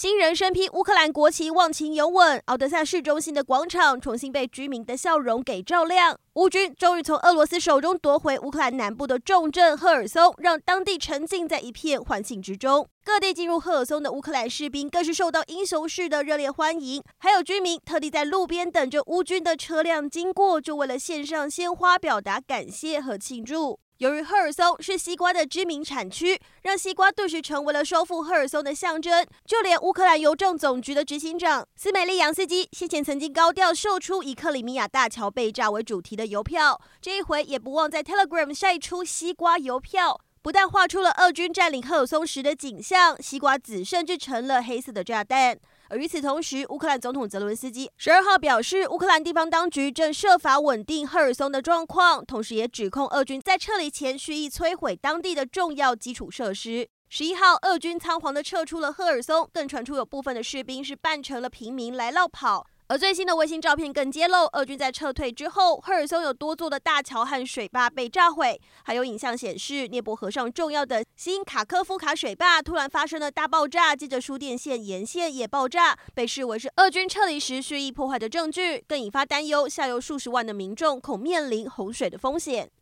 新人身披乌克兰国旗，忘情拥吻。奥德萨市中心的广场重新被居民的笑容给照亮。乌军终于从俄罗斯手中夺回乌克兰南部的重镇赫尔松，让当地沉浸在一片欢庆之中。各地进入赫尔松的乌克兰士兵更是受到英雄式的热烈欢迎，还有居民特地在路边等着乌军的车辆经过，就为了献上鲜花表达感谢和庆祝。由于赫尔松是西瓜的知名产区，让西瓜顿时成为了收复赫尔松的象征。就连乌克兰邮政总局的执行长斯美利扬斯基先前曾经高调售出以克里米亚大桥被炸为主题的邮票，这一回也不忘在 Telegram 晒出西瓜邮票，不但画出了俄军占领赫尔松时的景象，西瓜籽甚至成了黑色的炸弹。而与此同时，乌克兰总统泽伦斯基十二号表示，乌克兰地方当局正设法稳定赫尔松的状况，同时也指控俄军在撤离前蓄意摧毁当地的重要基础设施。十一号，俄军仓皇地撤出了赫尔松，更传出有部分的士兵是扮成了平民来落跑。而最新的卫星照片更揭露，俄军在撤退之后，赫尔松有多座的大桥和水坝被炸毁，还有影像显示，涅伯河上重要的新卡科夫卡水坝突然发生了大爆炸，接着输电线沿线也爆炸，被视为是俄军撤离时蓄意破坏的证据，更引发担忧，下游数十万的民众恐面临洪水的风险。